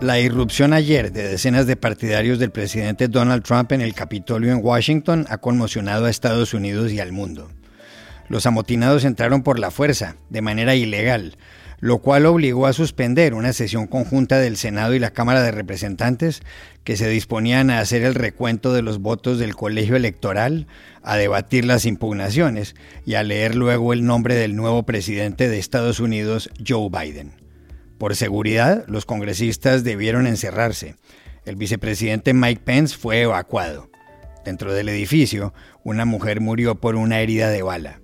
La irrupción ayer de decenas de partidarios del presidente Donald Trump en el Capitolio en Washington ha conmocionado a Estados Unidos y al mundo. Los amotinados entraron por la fuerza, de manera ilegal, lo cual obligó a suspender una sesión conjunta del Senado y la Cámara de Representantes que se disponían a hacer el recuento de los votos del colegio electoral, a debatir las impugnaciones y a leer luego el nombre del nuevo presidente de Estados Unidos, Joe Biden. Por seguridad, los congresistas debieron encerrarse. El vicepresidente Mike Pence fue evacuado. Dentro del edificio, una mujer murió por una herida de bala.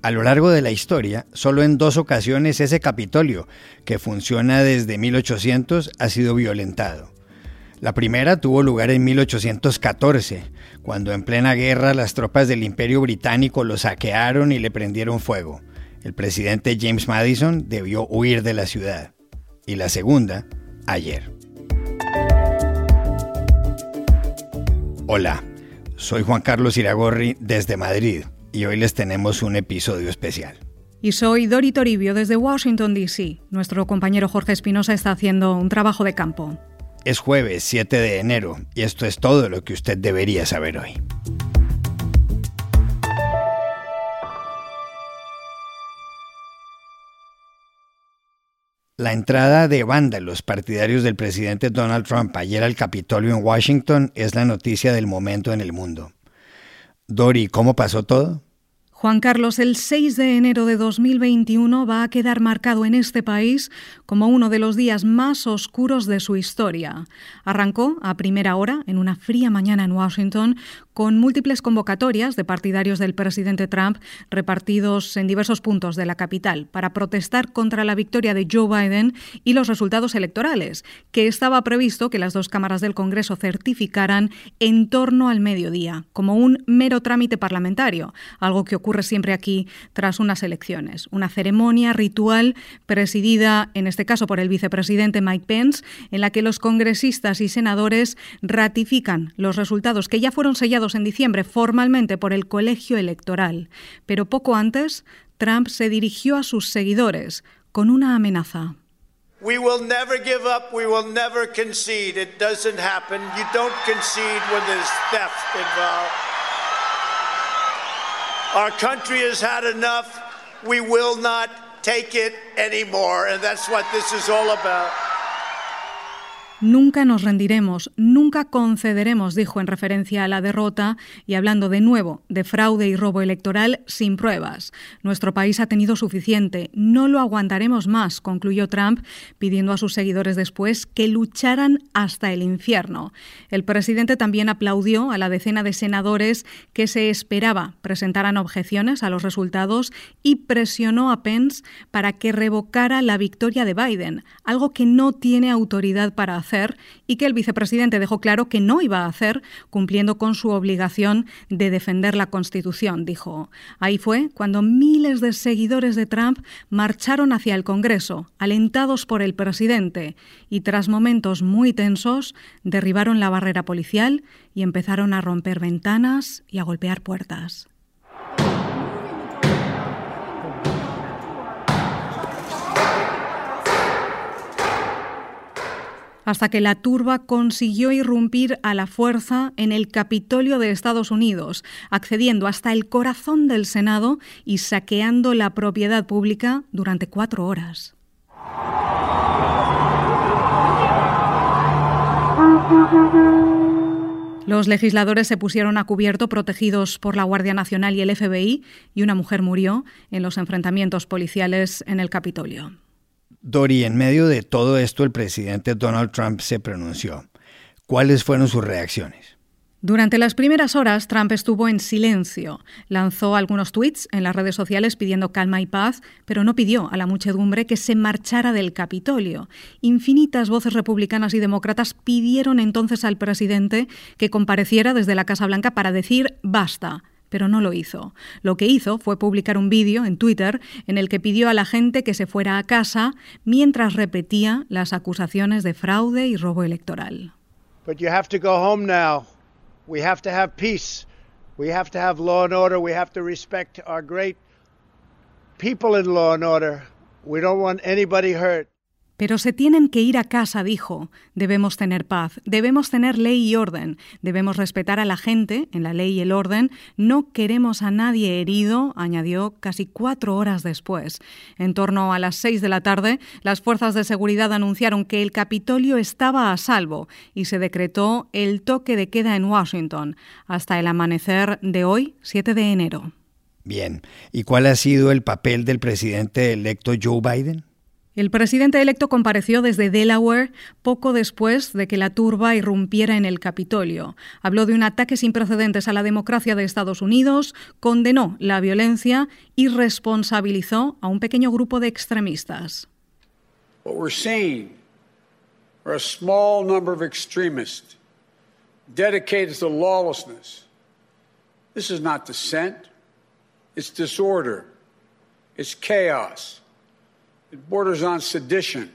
A lo largo de la historia, solo en dos ocasiones ese Capitolio, que funciona desde 1800, ha sido violentado. La primera tuvo lugar en 1814, cuando en plena guerra las tropas del Imperio Británico lo saquearon y le prendieron fuego. El presidente James Madison debió huir de la ciudad y la segunda ayer. Hola, soy Juan Carlos Iragorri desde Madrid y hoy les tenemos un episodio especial. Y soy Dori Toribio desde Washington, D.C. Nuestro compañero Jorge Espinosa está haciendo un trabajo de campo. Es jueves 7 de enero y esto es todo lo que usted debería saber hoy. La entrada de vándalos partidarios del presidente Donald Trump ayer al Capitolio en Washington es la noticia del momento en el mundo. Dori, ¿cómo pasó todo? Juan Carlos, el 6 de enero de 2021 va a quedar marcado en este país como uno de los días más oscuros de su historia. Arrancó a primera hora, en una fría mañana en Washington, con múltiples convocatorias de partidarios del presidente Trump repartidos en diversos puntos de la capital para protestar contra la victoria de Joe Biden y los resultados electorales, que estaba previsto que las dos cámaras del Congreso certificaran en torno al mediodía, como un mero trámite parlamentario, algo que ocurre siempre aquí tras unas elecciones. Una ceremonia ritual presidida, en este caso, por el vicepresidente Mike Pence, en la que los congresistas y senadores ratifican los resultados que ya fueron sellados en diciembre formalmente por el colegio electoral, pero poco antes Trump se dirigió a sus seguidores con una amenaza. We will never give up. We will never concede. It doesn't happen. You don't concede when there's theft involved. Our country has had enough. We will not take it anymore. And that's what this is all about. Nunca nos rendiremos, nunca concederemos, dijo en referencia a la derrota y hablando de nuevo de fraude y robo electoral sin pruebas. Nuestro país ha tenido suficiente, no lo aguantaremos más, concluyó Trump, pidiendo a sus seguidores después que lucharan hasta el infierno. El presidente también aplaudió a la decena de senadores que se esperaba presentaran objeciones a los resultados y presionó a Pence para que revocara la victoria de Biden, algo que no tiene autoridad para hacer y que el vicepresidente dejó claro que no iba a hacer, cumpliendo con su obligación de defender la Constitución, dijo. Ahí fue cuando miles de seguidores de Trump marcharon hacia el Congreso, alentados por el presidente, y tras momentos muy tensos, derribaron la barrera policial y empezaron a romper ventanas y a golpear puertas. Hasta que la turba consiguió irrumpir a la fuerza en el Capitolio de Estados Unidos, accediendo hasta el corazón del Senado y saqueando la propiedad pública durante cuatro horas. Los legisladores se pusieron a cubierto protegidos por la Guardia Nacional y el FBI y una mujer murió en los enfrentamientos policiales en el Capitolio. Dori, en medio de todo esto el presidente Donald Trump se pronunció. ¿Cuáles fueron sus reacciones? Durante las primeras horas, Trump estuvo en silencio. Lanzó algunos tweets en las redes sociales pidiendo calma y paz, pero no pidió a la muchedumbre que se marchara del Capitolio. Infinitas voces republicanas y demócratas pidieron entonces al presidente que compareciera desde la Casa Blanca para decir basta pero no lo hizo. Lo que hizo fue publicar un vídeo en Twitter en el que pidió a la gente que se fuera a casa mientras repetía las acusaciones de fraude y robo electoral. But you have to go home now. We have to have peace. We have to have law and order. We have to respect our great people in law and order. We don't want anybody hurt. Pero se tienen que ir a casa, dijo. Debemos tener paz, debemos tener ley y orden, debemos respetar a la gente en la ley y el orden, no queremos a nadie herido, añadió casi cuatro horas después. En torno a las seis de la tarde, las fuerzas de seguridad anunciaron que el Capitolio estaba a salvo y se decretó el toque de queda en Washington hasta el amanecer de hoy, 7 de enero. Bien, ¿y cuál ha sido el papel del presidente electo Joe Biden? El presidente electo compareció desde Delaware poco después de que la turba irrumpiera en el Capitolio. Habló de un ataque sin precedentes a la democracia de Estados Unidos, condenó la violencia y responsabilizó a un pequeño grupo de extremistas. What we're seeing are a small number of extremists dedicated to lawlessness. This is not dissent, it's disorder, it's chaos. It borders on sedition,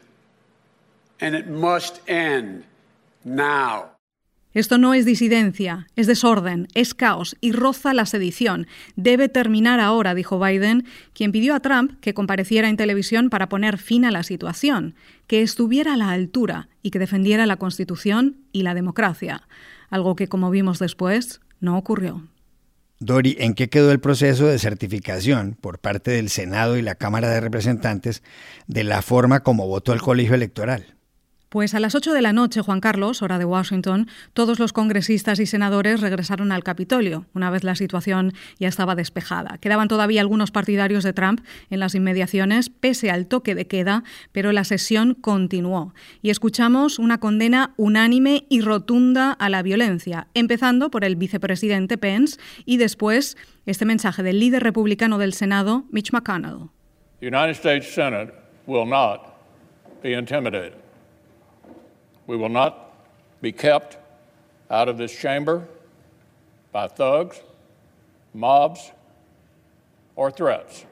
and it must end now. Esto no es disidencia, es desorden, es caos y roza la sedición. Debe terminar ahora, dijo Biden, quien pidió a Trump que compareciera en televisión para poner fin a la situación, que estuviera a la altura y que defendiera la Constitución y la democracia, algo que, como vimos después, no ocurrió. Dori, ¿en qué quedó el proceso de certificación por parte del Senado y la Cámara de Representantes de la forma como votó el colegio electoral? Pues a las 8 de la noche, Juan Carlos, hora de Washington, todos los congresistas y senadores regresaron al Capitolio, una vez la situación ya estaba despejada. Quedaban todavía algunos partidarios de Trump en las inmediaciones, pese al toque de queda, pero la sesión continuó. Y escuchamos una condena unánime y rotunda a la violencia, empezando por el vicepresidente Pence y después este mensaje del líder republicano del Senado, Mitch McConnell. The United States Senate will not be intimidated. We will not be kept out of this chamber by thugs, mobs, or threats.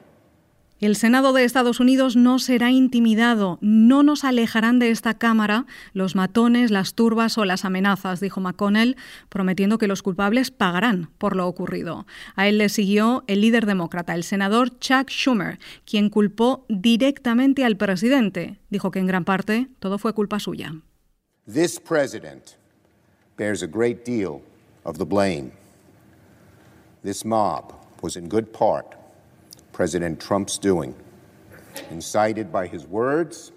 El Senado de Estados Unidos no será intimidado, no nos alejarán de esta Cámara los matones, las turbas o las amenazas, dijo McConnell, prometiendo que los culpables pagarán por lo ocurrido. A él le siguió el líder demócrata, el senador Chuck Schumer, quien culpó directamente al presidente. Dijo que en gran parte todo fue culpa suya. This president bears a great deal of the blame. This mob was in good part President Trump's doing, incited by his words,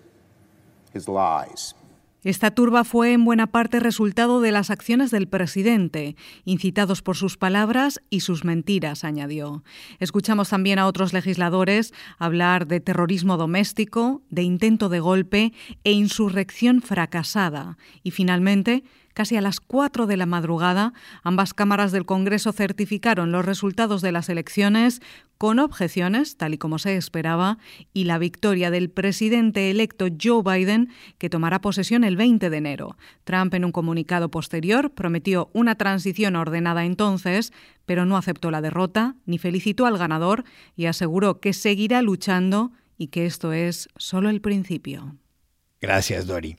his lies. Esta turba fue en buena parte resultado de las acciones del presidente, incitados por sus palabras y sus mentiras, añadió. Escuchamos también a otros legisladores hablar de terrorismo doméstico, de intento de golpe e insurrección fracasada. Y finalmente, Casi a las 4 de la madrugada, ambas cámaras del Congreso certificaron los resultados de las elecciones con objeciones, tal y como se esperaba, y la victoria del presidente electo Joe Biden, que tomará posesión el 20 de enero. Trump, en un comunicado posterior, prometió una transición ordenada entonces, pero no aceptó la derrota, ni felicitó al ganador y aseguró que seguirá luchando y que esto es solo el principio. Gracias, Dori.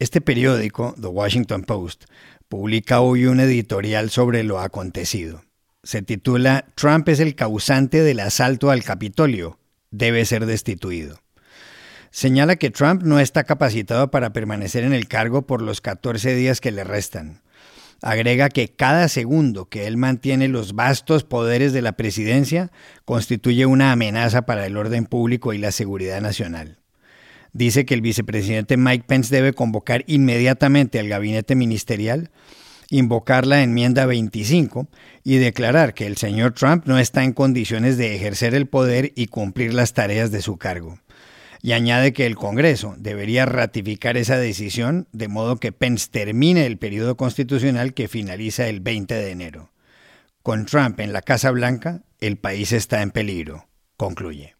Este periódico, The Washington Post, publica hoy un editorial sobre lo acontecido. Se titula Trump es el causante del asalto al Capitolio. Debe ser destituido. Señala que Trump no está capacitado para permanecer en el cargo por los 14 días que le restan. Agrega que cada segundo que él mantiene los vastos poderes de la presidencia constituye una amenaza para el orden público y la seguridad nacional dice que el vicepresidente Mike Pence debe convocar inmediatamente al gabinete ministerial, invocar la enmienda 25 y declarar que el señor Trump no está en condiciones de ejercer el poder y cumplir las tareas de su cargo. Y añade que el Congreso debería ratificar esa decisión de modo que Pence termine el periodo constitucional que finaliza el 20 de enero. Con Trump en la Casa Blanca, el país está en peligro, concluye.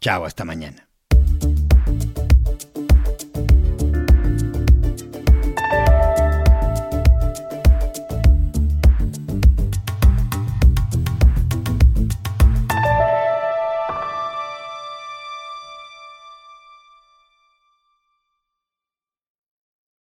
Chao, hasta mañana.